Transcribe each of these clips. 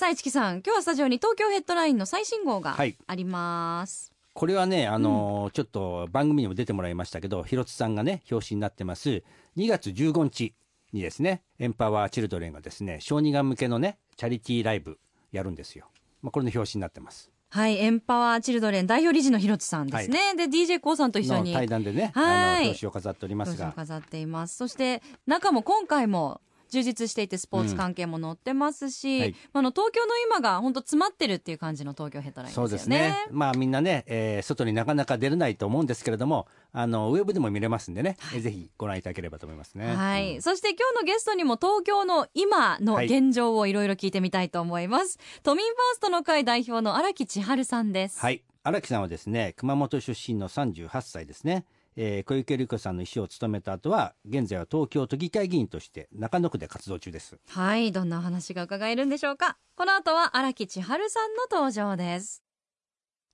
さあ、市木さん、今日はスタジオに東京ヘッドラインの最新号がはいあります。これはねあのーちょっと番組にも出てもらいましたけど広津さんがね表紙になってます2月15日にですねエンパワーチルドレンがですね小児がん向けのねチャリティーライブやるんですよ、まあ、これの表紙になってますはい。エンパワーチルドレン代表理事の広津さんですね。で、DJ コウさんと一緒のに。対談でねはいあの表紙を飾っておりますが飾っています。そして、中も今回も、充実していてスポーツ関係も載ってますし、うんはいあの東京の今が本当詰まってるっていう感じの東京ヘッドラインですよね。そうですね。まあみんなね、えー外になかなか出れないと思うんですけれども、あのウェブでも見れますんでね、えーぜひご覧いただければと思いますね。はい、うんそして今日のゲストにも東京の今のはい現状をいろいろ聞いてみたいと思います、都民ファーストの会代表の荒木千春さんですはい。荒木さんはですね、熊本出身の38歳ですね。えー小池百合子さんの秘書を務めた後は、現在は東京都議会議員として中野区で活動中です。はいどんなお話が伺えるんでしょうか。この後は荒木千陽さんの登場です。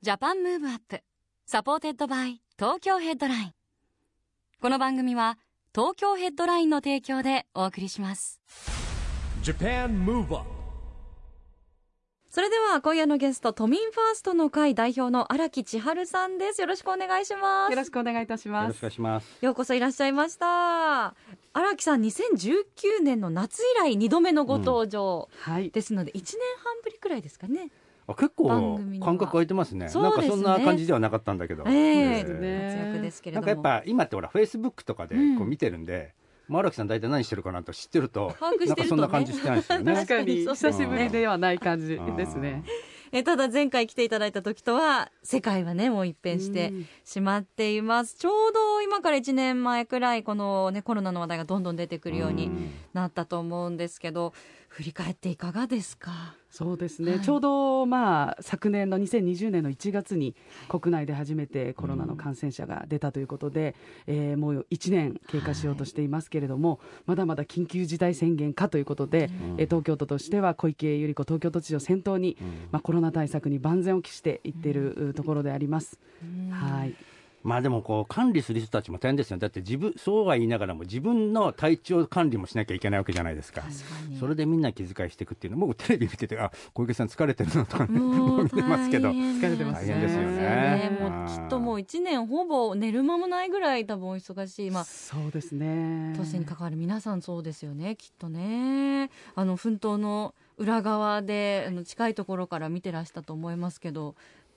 Japan Move Up. supported by 東京ヘッドライン。この番組は東京ヘッドラインの提供でお送りします。Japan Move Up それでは今夜のゲスト都民ファーストの会代表の荒木千陽さんですよろしくお願いしますよろしくお願いいたしますよろしくお願い。します。ようこそいらっしゃいました荒木さん2019年の夏以来2度目のご登場はい。ですので1年半ぶりくらいですかね、あ結番構感覚空いてますね。そうですねなんかそんな感じではなかったんだけど。ええーね活躍ですけれなんどもかやっぱ今ってほらフェイスブックとかでこううん見てるんで、まあ荒木さん大体何してるかなと知ってると、把握してるとね。なんかそんな感じしてないですよね。確かに久しぶりではない感じですね。えただ前回来ていただいた時とは世界はねもう一変してうん。しまっています。ちょうど今から1年前くらいこのねコロナの話題がどんどん出てくるようにうん。なったと思うんですけど振り返っていかがですか？そうですね、はい。ちょうどまあ昨年の2020年の1月に国内で初めてコロナの感染者が出たということで、えーもう1年経過しようとしていますけれども、まだまだ緊急事態宣言かということで、えー東京都としては小池百合子東京都知事を先頭に、まあ、コロナ対策に万全を期していっているところであります。はいまあでもこう管理する人たちも大変ですよだって自分そうは言いながらも自分の体調管理もしなきゃいけないわけじゃないですか。それでみんな気遣いしていくっていうの。僕テレビ見ててあ小池さん疲れてるのとかね。見 てますけど。大変疲れてます大変ですよね。もうきっともう1年ほぼ寝る間もないぐらい多分お忙しい、まあ、そうですね。都市に関わる皆さんそうですよね。きっとね。あの奮闘の裏側であの近いところから見てらしたと思いますけど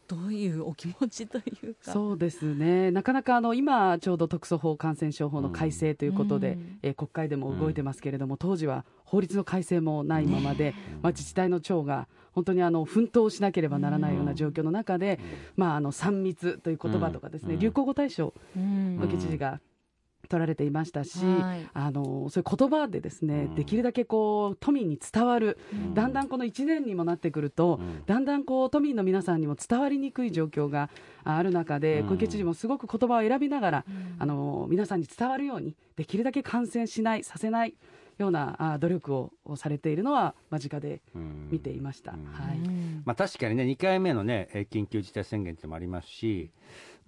どういうお気持ちというか。そうですね、なかなかあの今、ちょうど特措法感染症法の改正ということで、うん。えー国会でも動いてますけれども、当時は法律の改正もないままで、まあ、自治体の長が本当にあの奮闘しなければならないような状況の中で、まあ、あの3密という言葉とかですね、うん。流行語大賞うん。小池知事が取られていましたし、はい。あのそういう言葉でですね、うん。できるだけこう都民に伝わる、ん。だんだんこの1年にもなってくると、うん。だんだんこう都民の皆さんにも伝わりにくい状況があある中で、うん。小池知事もすごく言葉を選びながら、うん。あの皆さんに伝わるようにできるだけ感染しないさせないようなあ努力ををされているのは間近でうん。見ていました。うん。はい。うん。まあ、確かにね、2回目のね、えー緊急事態宣言ってのもありますし、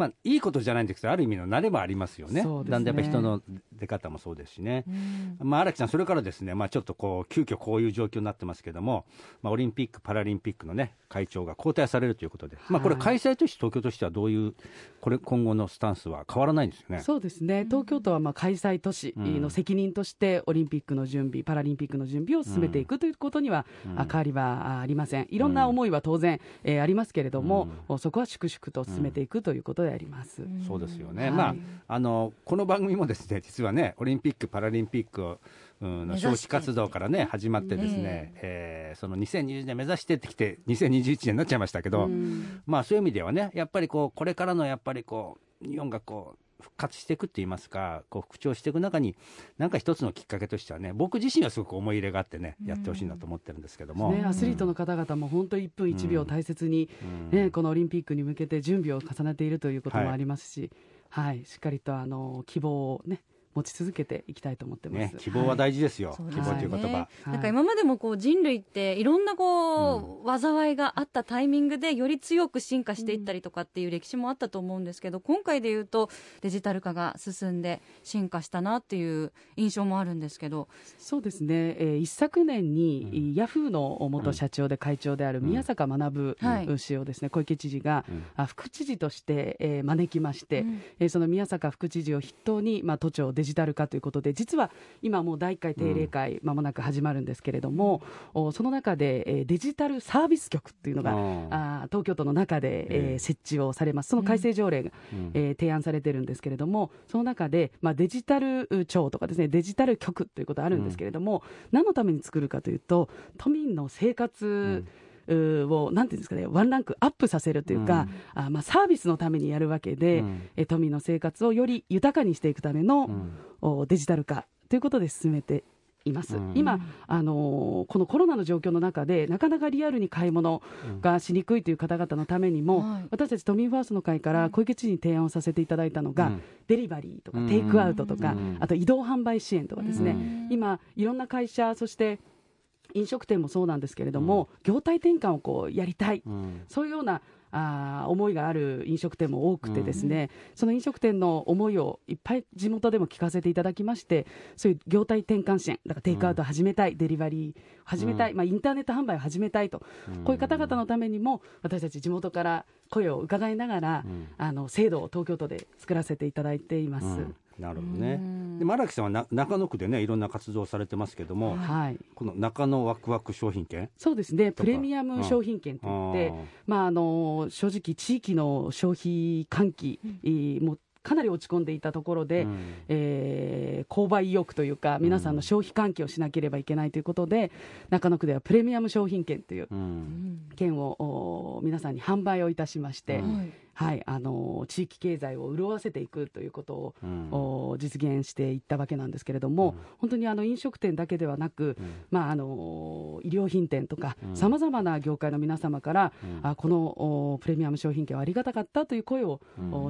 まあ、いいことじゃないんですけど、ある意味の慣れもありますよね。ねだんだんやっぱ人の出方もそうですしね。うんまあ、荒木さん、それからですね、まあ、ちょっとこう、急遽こういう状況になってますけども、まあ、オリンピック・パラリンピックのね、会長が交代されるということで、まあ、これ、開催都市、東京としてはどういう、これ、今後のスタンスは変わらないんですよね。そうですね。東京都はまあ開催都市の責任としてオリンピックの準備、パラリンピックの準備を進めていくということには、あ変わりはありません、いろんな思いは当然、えーありますけれども、そこは粛々と進めていくということであります。そうですよね、はい。まあ、あのこの番組もですね実はね、オリンピック・パラリンピックを、うん、招致活動からね、始まって、ですね、え。ーその2020年目指してってきて、2021年になっちゃいましたけど、まあ、そういう意味ではね、やっぱりこうこれからのやっぱりこう日本がこう復活していくって言いますか、こう復調していく中に、なんか一つのきっかけとしてはね、僕自身はすごく思い入れがあってね、やってほしいなと思ってるんですけども。ね、アスリートの方々も本当1分1秒大切に、ね、このオリンピックに向けて準備を重ねているということもありますし、はい、はい、しっかりとあの希望をね持ち続けていきたいと思ってます、ね、希望は大事ですよ、はい、希望という言葉、はい、なんか今までもこう人類っていろんなこう、うん、災いがあったタイミングでより強く進化していったりとかっていう歴史もあったと思うんですけど、今回でいうとデジタル化が進んで進化したなっていう印象もあるんですけど。そうですね、えー、一昨年に、うん、ヤフーの元社長で会長である宮坂学氏をですね、小池知事が、うん、副知事として、えー、招きまして、うん、えー、その宮坂副知事を筆頭に、まあ、都庁デジタル化ということで実は今もう第1回定例会まもなく始まるんですけれども、うん、その中でデジタルサービス局っていうのがあ東京都の中で、えー、設置をされます。その改正条例が、うん、えー、提案されてるんですけれどもその中で、まあ、デジタル庁とかですねデジタル局ということあるんですけれども、うん、何のために作るかというと都民の生活、うんをなんていうんですかねワンランクアップさせるというか、うん、あまあ、サービスのためにやるわけで、うん、え都民の生活をより豊かにしていくための、うん、デジタル化ということで進めています、うん、今、あのー、このコロナの状況の中でなかなかリアルに買い物がしにくいという方々のためにも、うん、私たち都民ファーストの会から小池知事に提案をさせていただいたのが、うん、デリバリーとかテイクアウトとか、あと移動販売支援とかですね、今いろんな会社そして飲食店もそうなんですけれども、うん、業態転換をこうやりたい、うん、そういうようなあ思いがある飲食店も多くてですね、うん、その飲食店の思いをいっぱい地元でも聞かせていただきましてそういう業態転換支援だからテイクアウト始めたい、デリバリー始めたい、まあ、インターネット販売を始めたいと、こういう方々のためにも私たち地元から声を伺いながら、あの制度を東京都で作らせていただいています。なるほどね。で荒木さんはな中野区でねいろんな活動をされてますけども、はい、この中野ワクワク商品券？そうですね。プレミアム商品券といって、まああの正直地域の消費喚起、うん、もかなり落ち込んでいたところで、うん、えー、購買意欲というか皆さんの消費喚起をしなければいけないということで、うん、中野区ではプレミアム商品券という券を、皆さんに販売をいたしまして、うん、はい、あの地域経済を潤わせていくということを、うん、実現していったわけなんですけれども、うん、本当にあの飲食店だけではなく、うん、まあ、あの衣料品店とかさまざまな業界の皆様から、あこのプレミアム商品券はありがたかったという声を、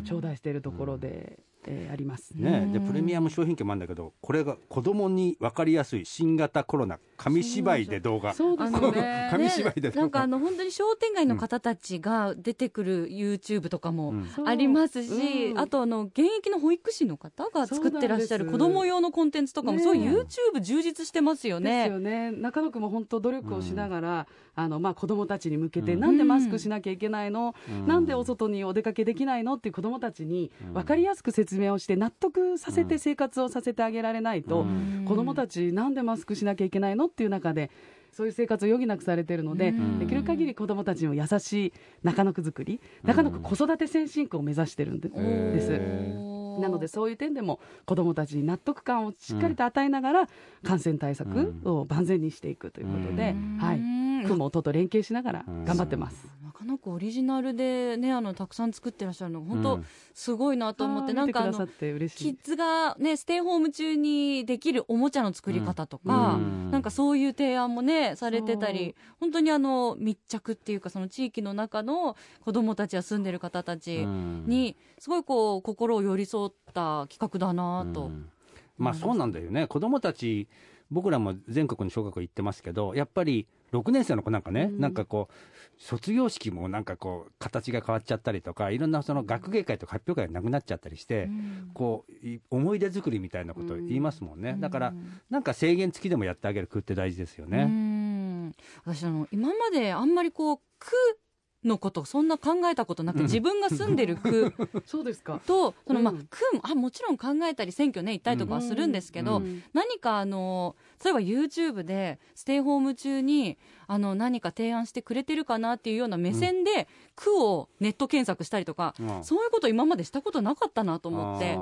頂戴しているところで。えー、ありますね。でプレミアム商品券もあるんだけどこれが子供に分かりやすい新型コロナ紙芝居で動画。そうですね。紙芝居でなんかあの本当に商店街の方たちが出てくる YouTube とかもありますし、うん、あとあの現役の保育士の方が作ってらっしゃる子供用のコンテンツとかもそういう YouTube 充実してますよね。ですよね。中野区も本当努力をしながら、うん、あのまあ子供たちに向けて、うん、なんでマスクしなきゃいけないの、うん、なんでお外にお出かけできないの？っていう子供たちに分かりやすく説明をして納得させて生活をさせてあげられないと、子供たちなんでマスクしなきゃいけないのっていう中でそういう生活を余儀なくされているので、できる限り子どもたちにも優しい中野区作り、中野区子育て先進区を目指してるんです。なのでそういう点でも子どもたちに納得感をしっかりと与えながら感染対策を万全にしていくということで、はい、区も音と連携しながら頑張ってます。中野区オリジナルでねあのたくさん作ってらっしゃるのが本当すごいなと思って、うん、なんかあのキッズがねステイホーム中にできるおもちゃの作り方とか、うん、なんかそういう提案もねされてたり本当にあの密着っていうかその地域の中の子どもたちや住んでる方たちにすごいこう心を寄り添った企画だなと、うん、まあそうなんだよね。子どもたち僕らも全国の小学校行ってますけどやっぱり6年生の子なんかね、うん、なんかこう、卒業式もなんかこう、形が変わっちゃったりとか、いろんなその学芸会とか発表会がなくなっちゃったりして、うん、こう、思い出作りみたいなことを言いますもんね。うん、だから、なんか制限付きでもやってあげる区って大事ですよね。私あの、今まであんまりこう、区のことそんな考えたことなくて、自分が住んでる区 そうですか。とその、まあ、区もあもちろん考えたり選挙ね行ったりとかはするんですけど、うん、何かあの例えば YouTube でステイホーム中にあの何か提案してくれてるかなっていうような目線で、区をネット検索したりとか、そういうこと今までしたことなかったなと思って。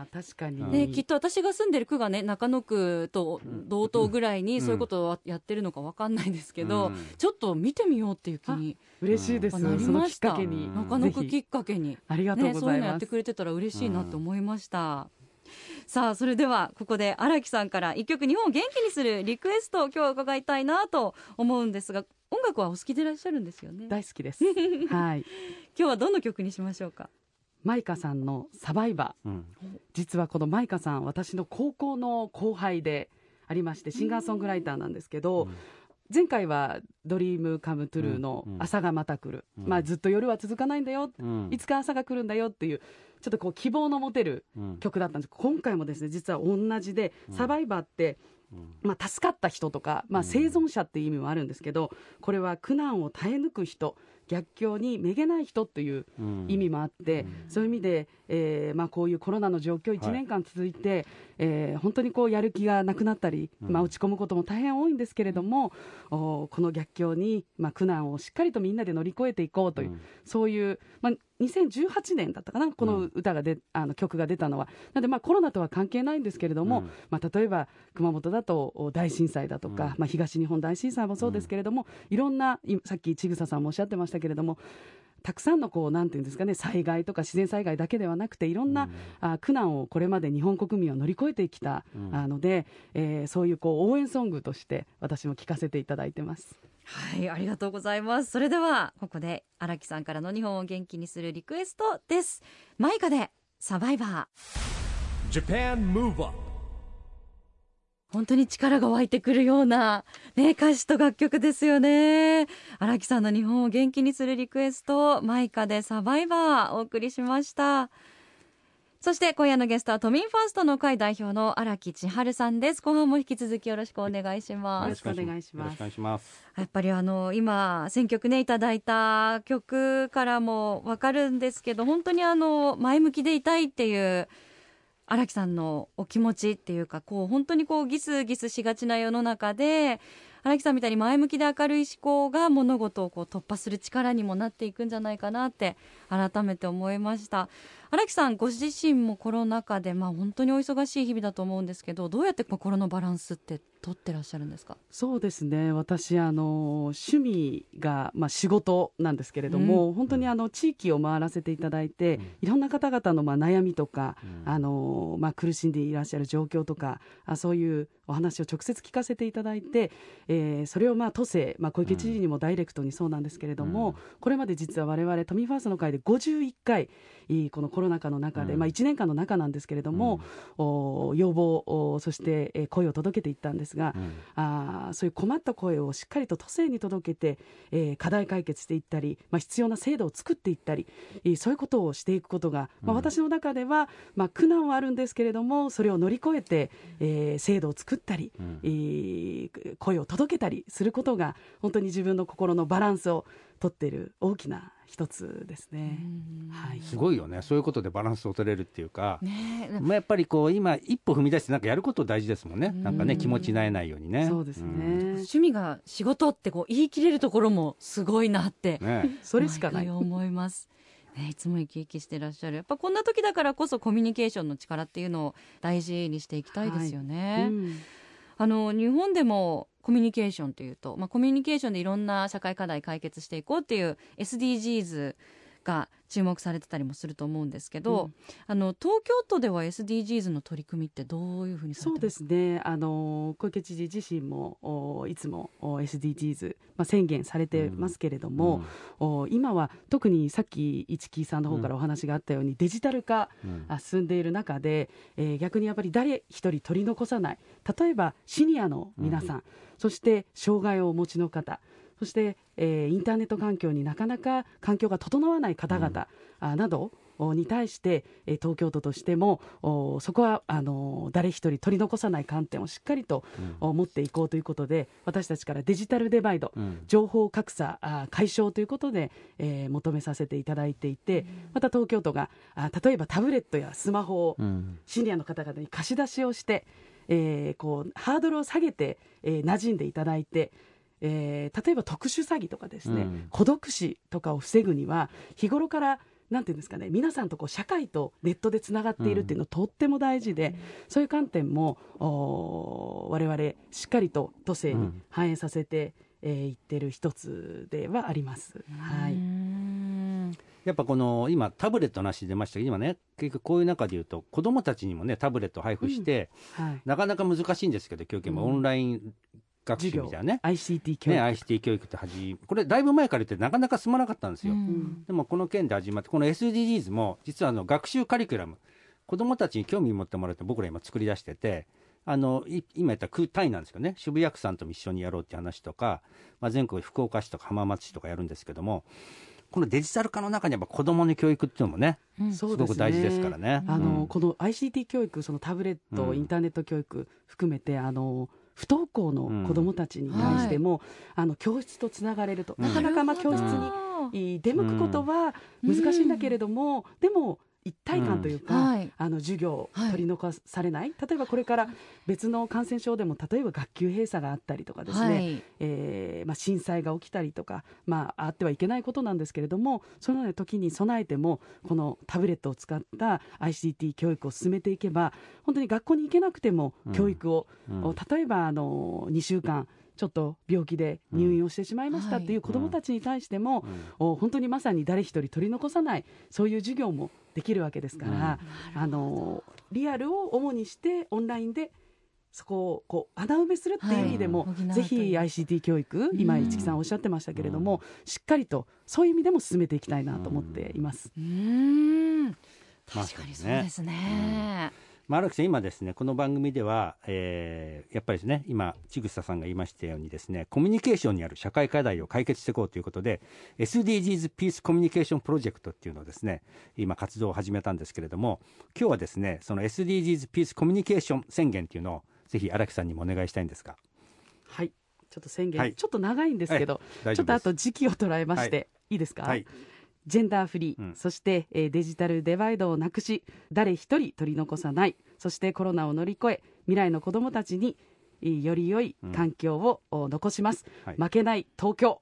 あー確かに、うんね、きっと私が住んでる区がね中野区と同等ぐらいにそういうことをやってるのかわかんないですけど、うん。ちょっと見てみようっていう気に嬉しいです、うんなりました。中野区きっかけに、ありがとうね、ごそういうのやってくれてたら嬉しいなと思いました。さあそれではここで荒木さんから一曲日本を元気にするリクエストを今日は伺いたいなと思うんですが音楽はお好きでいらっしゃるんですよね。大好きです。はい。今日はどの曲にしましょうか？マイカさんのサバイバー。うん。実はこのマイカさん私の高校の後輩でありましてシンガーソングライターなんですけど、うん。前回は「ドリームカムトゥルーのうん。朝がまた来る」うん。まあ、ずっと夜は続かないんだよ、うん。いつか朝が来るんだよっていうちょっとこう希望の持てるうん。曲だったんです。今回もですね実は同じで、サバイバーって、まあ、助かった人とか、まあ、うん。生存者っていう意味もあるんですけどこれは苦難を耐え抜く人逆境にめげない人といううん。意味もあって、そういう意味で、えーまあ、こういうコロナの状況1年間続いて、えー本当にこうやる気がなくなったり、うん。まあ、落ち込むことも大変多いんですけれども、おこの逆境に、まあ、苦難をしっかりとみんなで乗り越えていこうという、うん。そういう、まあ、2018年だったかなこの歌がで、あの曲が出たのは。なので、まあ、コロナとは関係ないんですけれども、うん。まあ、例えば熊本だとお大震災だとか、うん。まあ、東日本大震災もそうですけれども、いろんないさっき千草さんもおっしゃってましたけれどもたくさんのこうなんていうんですかね災害とか自然災害だけではなくていろんな、うん。あ苦難をこれまで日本国民は乗り越えてきた、うん。あので、えーそういうこう応援ソングとして私も聴かせていただいてます。はいありがとうございます。それではここで荒木さんからの日本を元気にするリクエストです。マイカでサバイバー。本当に力が湧いてくるような、ね、歌詞と楽曲ですよね。荒木さんの日本を元気にするリクエストマイカでサバイバーお送りしましたそして今夜のゲストは都民ファーストの会代表の荒木千春さんです後半も引き続きよろしくお願いしますよろしくお願いしますます。やっぱりあの今選曲ねいただいた曲からもわかるんですけど本当にあの前向きでいたいっていう荒木さんのお気持ちっていうかこう本当にこうギスギスしがちな世の中で荒木さんみたいに前向きで明るい思考が物事をこう突破する力にもなっていくんじゃないかなって改めて思いました。荒木さんご自身もコロナ禍でまあ本当にお忙しい日々だと思うんですけどどうやって心のバランスって取ってらっしゃるんですか？そうですね。私あの趣味が、まあ、仕事なんですけれども、本当にあの地域を回らせていただいて、うん。いろんな方々のまあ悩みとか、うん。あのまあ、苦しんでいらっしゃる状況とかあそういうお話を直接聞かせていただいて、えーそれをまあ都政、まあ、小池知事にもダイレクトにそうなんですけれども、うん。これまで実は我々都民ファーストの会で51回このコロナ禍の中で、うん。まあ、1年間の中なんですけれども、お要望おそして、えー声を届けていったんですが、うん。あーそういう困った声をしっかりと都政に届けて、えー課題解決していったり、まあ、必要な制度を作っていったり、えーそういうことをしていくことが、まあ、うん。私の中では、まあ、苦難はあるんですけれどもそれを乗り越えて、えー制度を作ったり、うん。えー声を届けたりすることが本当に自分の心のバランスをとっている大きな一つですね。はいすごいよね。そういうことでバランスを取れるっていうか。ねえまあやっぱりこう今一歩踏み出してなんかやること大事ですもんね。なんかねうん気持ちなえないようにね。そうですね、ん趣味が仕事ってこう言い切れるところもすごいなってね。それしかない思います。ね、いつも生き生きしてらっしゃるやっぱこんな時だからこそコミュニケーションの力っていうのを大事にしていきたいですよね。うんあの日本でもコミュニケーションというと、まあ、コミュニケーションでいろんな社会課題解決していこうっていう SDGs が注目されてたりもすると思うんですけど、うん。あの東京都では SDGs の取り組みってどういうふうにされそうですすね、あの小池知事自身もおいつもお SDGs、まあ、宣言されてますけれども、お今は特にさっき市木さんの方からお話があったように、デジタル化うん。あ進んでいる中で、えー逆にやっぱり誰一人取り残さない。例えばシニアの皆さん、そして障害をお持ちの方そして、えーインターネット環境になかなか環境が整わない方々、あなどおに対して、えー東京都としてもおそこはあのー誰一人取り残さない観点をしっかりと、お持っていこうということで私たちからデジタルデバイド、うん。情報格差あ解消ということで、えー求めさせていただいていて、また東京都があ例えばタブレットやスマホをうん。シニアの方々に貸し出しをして、えーこうハードルを下げて、えー馴染んでいただいて、えー例えば特殊詐欺とかですね、うん。孤独死とかを防ぐには日頃からなんていうんですかね皆さんとこう社会とネットでつながっているっていうのはとっても大事で、そういう観点もお我々しっかりと都政に反映させて、えー、いってる一つではあります。はい、やっぱこの今タブレットなし出ましたけど今ね結局こういう中でいうと子どもたちにもねタブレット配布して、はい、なかなか難しいんですけど教育もオンライン学習みたいなね。ICT 教育、ね、ICT 教育って始これだいぶ前から言ってなかなか進まなかったんですよ、うん。でもこの件で始まってこの SDGs も実はあの学習カリキュラム。子どもたちに興味持ってもらって僕ら今作り出しててあのい今言った空単位なんですけどね。渋谷区さんとも一緒にやろうって話とか、まあ、全国福岡市とか浜松市とかやるんですけどもこのデジタル化の中にやっぱ子どもの教育っていうのもねそうすごく大事ですからね。あの、うん。この ICT 教育、そのタブレット、うん。インターネット教育含めて、あの不登校の子どもたちに対しても、あの教室とつながれると、うん。なかなかまあ教室に出向くことは難しいんだけれども、でも一体感というか、はい。あの授業取り残されない、例えばこれから別の感染症でも例えば学級閉鎖があったりとかですね、はい。えーまあ、震災が起きたりとか、まあ、あってはいけないことなんですけれどもそのような時に備えてもこのタブレットを使った ICT 教育を進めていけば本当に学校に行けなくてもうん。教育を、うん。例えばあの2週間ちょっと病気で入院をしてしまいましたうんっていう子どもたちに対しても、お本当にまさに誰一人取り残さないそういう授業もできるわけですから、あのリアルを主にしてオンラインでそこをこう穴埋めするっていう意味でも、はい。ぜひ ICT 教育、今、うん市木さんおっしゃってましたけれども、しっかりとそういう意味でも進めていきたいなと思っています。うーん。まあ確かにそうですね。まあ、荒木さん、今ですね、この番組では、えーやっぱりですね、今、千草さんが言いましたようにですね、コミュニケーションにある社会課題を解決していこうということで、SDGs ピースコミュニケーションプロジェクトっていうのをですね、今活動を始めたんですけれども、今日はですね、その SDGs ピースコミュニケーション宣言っていうのを、ぜひ荒木さんにもお願いしたいんですが。はい。ちょっと宣言、はい。ちょっと長いんですけど、はいちょっとあと時期を捉えまして、、はいいですか、はい。ジェンダーフリー、うん。そして、えーデジタルデバイドをなくし誰一人取り残さない。そしてコロナを乗り越え未来の子どもたちにえーより良い環境を、お残します、はい。負けない東京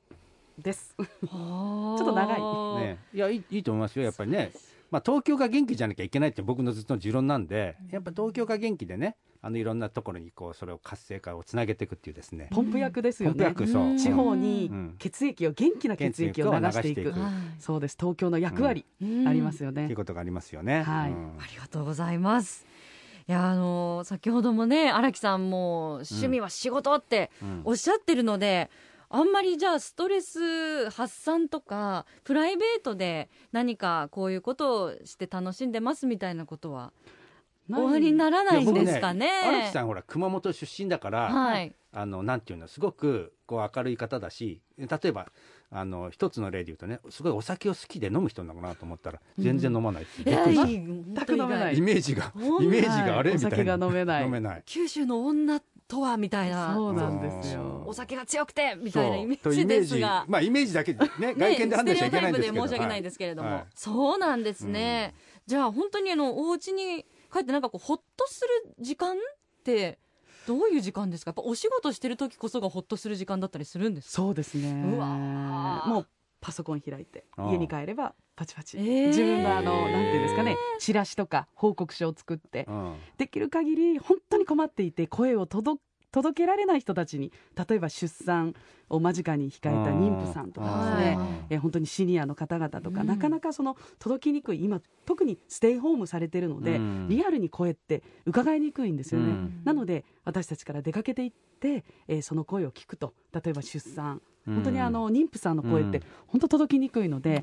です。ちょょっと長い。ね、いやいいいいと思いますよ、やっぱりね、まあ、東京が元気じゃなきゃいけないって僕のずっとの持論なんで、やっぱ東京が元気でね、あのいろんなところにこうそれを活性化をつなげていくっていうですね、ポンプ役ですよね。ポンプ役、そう、うん。地方うにん。血液を元気な血液を流していく。そうです。東京の役割ありますよね、っていうことがありますよね。はい。うん。ありがとうございます。いやあの先ほどもね荒木さんも趣味は仕事ってうん。おっしゃってるので、あんまりじゃあストレス発散とかプライベートで何かこういうことをして楽しんでますみたいなことはない。おありにならないんですかね。荒木さんほら熊本出身だから、はい。あのなんていうのすごくこう明るい方だし例えばあの一つの例で言うとねすごいお酒を好きで飲む人なのかなと思ったら全然飲まないって、いやびっくりした。全く飲めない。イメージがイメージがあれはいみたいな。お酒が飲めない。飲めない。九州の女とはみたいな。そうなんですよ。お酒が強くてみたいなイメージですが。まあイメージだけでね 外見で判断しちゃいけないんですけど。申し訳ないんですけれども、はい。そうなんですね、じゃあ本当にあのお家に帰ってなんかこうほっとする時間ってどういう時間ですか？やっぱお仕事してる時こそがほっとする時間だったりするんですか？そうですね。うわー。もうパソコン開いて家に帰ればパチパチ、えー。自分のあのなんていうんですかねチラシとか報告書を作ってうん。できる限り本当に困っていて声を届届けられない人たちに例えば出産を間近に控えた妊婦さんとかですねはい。えー本当にシニアの方々とか、うん。なかなかその届きにくい今特にステイホームされてるので、うん。リアルに声って伺いにくいんですよね、うん。なので私たちから出かけていって、えーその声を聞くと例えば出産本当にあの妊婦さんの声ってうん。本当届きにくいので、え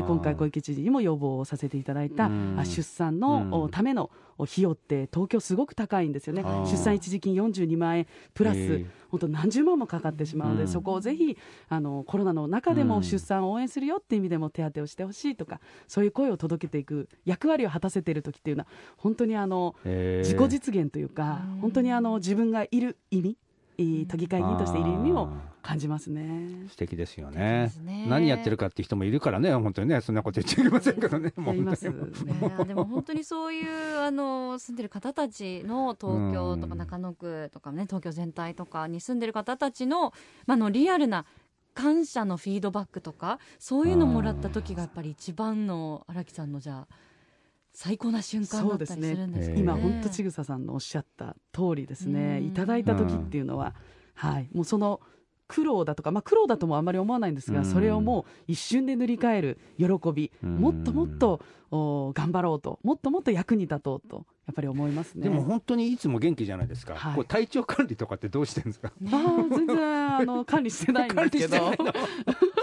ー今回小池知事にも要望をさせていただいた、うん。あ出産の、ためのお費用って東京すごく高いんですよね。出産一時金42万円プラス、本当何十万もかかってしまうので、うん。そこをぜひあのコロナの中でうん。も出産を応援するよっていう意味でも手当てをしてほしいとかそういう声を届けていく役割を果たせている時っていうのは本当にあの自己実現というかうん。本当にあの自分がいる意味えー都議会議員としている意味をあ感じますね。ー素敵ですよね。ね。何やってるかっていう人もいるからね本当にね。そんなこと言っちゃいけませんけどね。でも本当にそういうあの住んでる方たちの東京とかうん中野区とかね東京全体とかに住んでる方たちの,、まあ、あのリアルな感謝のフィードバックとかそういうのもらった時がやっぱり一番の荒木さんのじゃあ最高な瞬間だったりするんですかね。今本当ちぐささんのおっしゃった通りですね。いただいた時っていうのは、はい。もうその苦労だとか、まあ、苦労だともあまり思わないんですが、それをもう一瞬で塗り替える喜び、もっともっとお頑張ろうともっともっと役に立とうとやっぱり思いますね。でも本当にいつも元気じゃないですか、はい、こう体調管理とかってどうしてるんですか？あ全然あの管理してないんですけど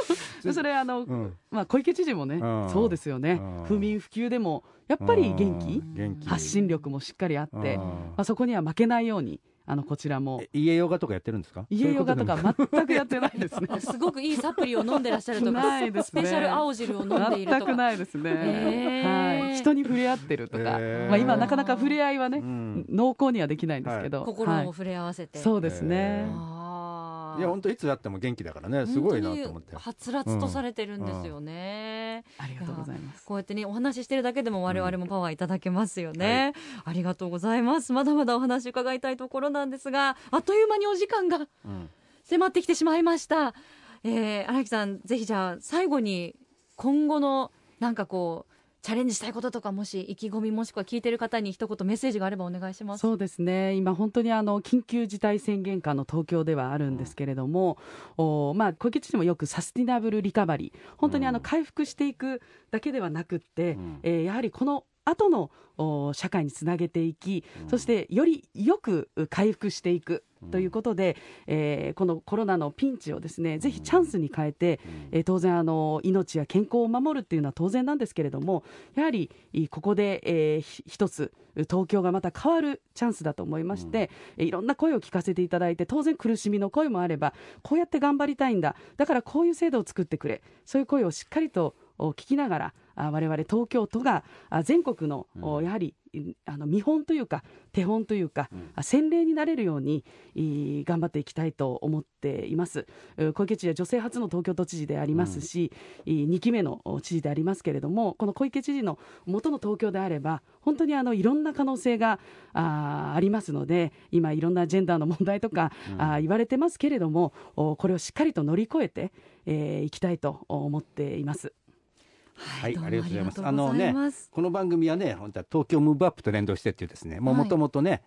それあの、うん、まあ、小池知事もね、そうですよね、不眠不休でもやっぱり元気？発信力もしっかりあって、まあ、そこには負けないようにあのこちらも。家ヨガとかやってるんですか？家ヨガとか全くやってないですね。すごくいいサプリを飲んでらっしゃるとか。ないです、ね、スペシャル青汁を飲んでいるとか。全くないですね、はい。人に触れ合ってるとか、まあ、今なかなか触れ合いはね、うん、濃厚にはできないんですけど、はい、心を触れ合わせて、そうですねいや本当いつやっても元気だからねすごいなと思って。はつらつとされてるんですよね、うん。うん、ありがとうございます。こうやってねお話ししてるだけでも我々もパワーいただけますよね、はい、ありがとうございます。まだまだお話伺いたいところなんですがあっという間にお時間が迫ってきてしまいました、えー、荒木さんぜひじゃあ最後に今後のなんかこうチャレンジしたいこととかもし意気込みもしくは聞いてる方に一言メッセージがあればお願いします。そうですね。今本当にあの緊急事態宣言下の東京ではあるんですけれども、うん、おまあ小池知事もよくサスティナブルリカバリー。本当にあの回復していくだけではなくって、うん、えー、やはりこの後の社会につなげていき、そしてよりよく回復していくということで、えー、このコロナのピンチをですねぜひチャンスに変えて、えー、当然あの命や健康を守るっていうのは当然なんですけれどもやはりここで、えー、一つ東京がまた変わるチャンスだと思いまして、いろんな声を聞かせていただいて当然苦しみの声もあればこうやって頑張りたいんだ。だからこういう制度を作ってくれ。そういう声をしっかりと聞きながら我々東京都が全国のやはりあの見本というか手本というか、うん、先例になれるように頑張っていきたいと思っています。小池知事は女性初の東京都知事でありますし、うん、2期目の知事でありますけれどもこの小池知事の元の東京であれば本当にあのいろんな可能性があありますので今いろんなジェンダーの問題とか、うん、あ言われてますけれどもこれをしっかりと乗り越えてい、えー、きたいと思っています。はい、ありがとうございます。あのね、この番組はね、本当は東京ムーブアップと連動してっていうですね、もともとね、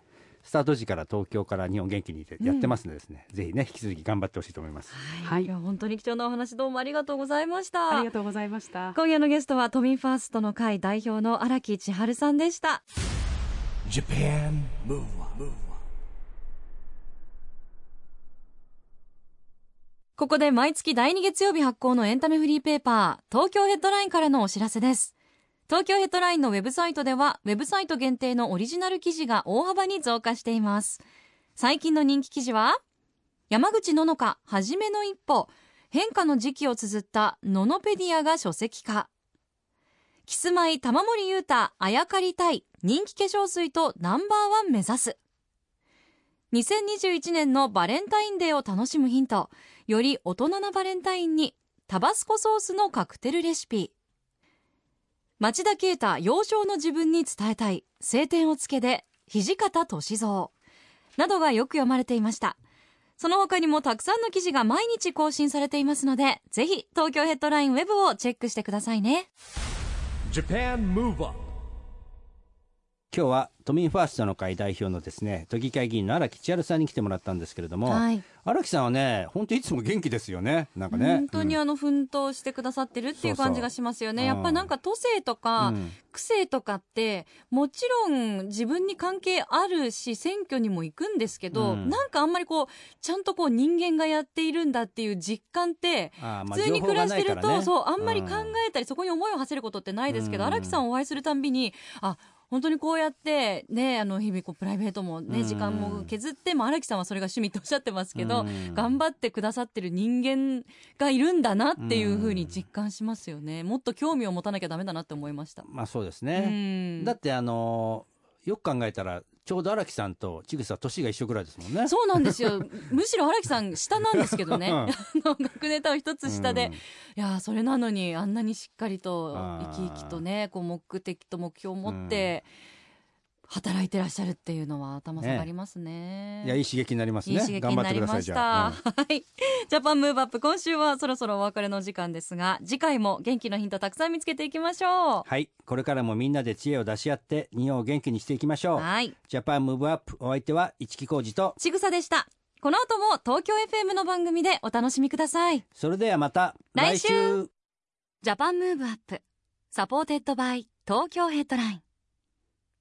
スタート時から東京から日本元気にやってますのでですね、うん、ぜひね引き続き頑張ってほしいと思います。はい、いや本当に貴重なお話どうもありがとうございました。ありがとうございました。今夜のゲストは都民ファーストの会代表の荒木千春さんでした。Japan, move on. ここで毎月第2月曜日発行のエンタメフリーペーパー、東京ヘッドラインからのお知らせです。東京ヘッドラインのウェブサイトでは、ウェブサイト限定のオリジナル記事が大幅に増加しています。最近の人気記事は、山口ののか、はじめの一歩、変化の時期を綴ったノノペディアが書籍化。キスマイ玉森裕太、あやかりたい、人気化粧水とナンバーワン目指す。2021年のバレンタインデーを楽しむヒント。より大人なバレンタインにタバスコソースのカクテルレシピ。町田啓太幼少の自分に伝えたい。晴天をつけで土方歳三。などがよく読まれていました。その他にもたくさんの記事が毎日更新されていますのでぜひ東京ヘッドラインウェブをチェックしてくださいね。今日は都民ファーストの会代表のですね都議会議員の荒木千春さんに来てもらったんですけれども、はい、荒木さんはね本当いつも元気ですよね。なんかね。本当にあの奮闘してくださってるっていう感じがしますよね、やっぱなんか都政とか、区政とかってもちろん自分に関係あるし選挙にも行くんですけど、うん、なんかあんまりこうちゃんとこう人間がやっているんだっていう実感って普通に暮らしてると、ね、そうあんまり考えたり、そこに思いを馳せることってないですけど荒、木さんお会いするたんびにあ本当にこうやってねあの日々こうプライベートもね時間も削っても荒木さんはそれが趣味っておっしゃってますけど頑張ってくださってる人間がいるんだなっていうふうに実感しますよね。もっと興味を持たなきゃだめだなって思いました。まあそうですね。だってあのよく考えたらちょうど荒木さんと千草年が一緒ぐらいですもんね。そうなんですよ。むしろ荒木さん下なんですけどね、うん、学ネタを一つ下で、うん、いやそれなのにあんなにしっかりと生き生きとねこう目的と目標を持って、働いてらっしゃるっていうのは頭下がりますねいやいい刺激になりますいいね頑張刺激になりってくださいじました。ゃあ、うんはい。ジャパンムーブアップ、今週はそろそろお別れの時間ですが、次回も元気のヒントたくさん見つけていきましょはいこれからもみんなで知恵を出し合って日本を元気にしていきましょう。はい。 Japan Move Up お相手は一木広治とちぐさでした。この後も東京 FM の番組でお楽しみください。それではまた来週 Japan Move Up, supported by 東京ヘッドライン。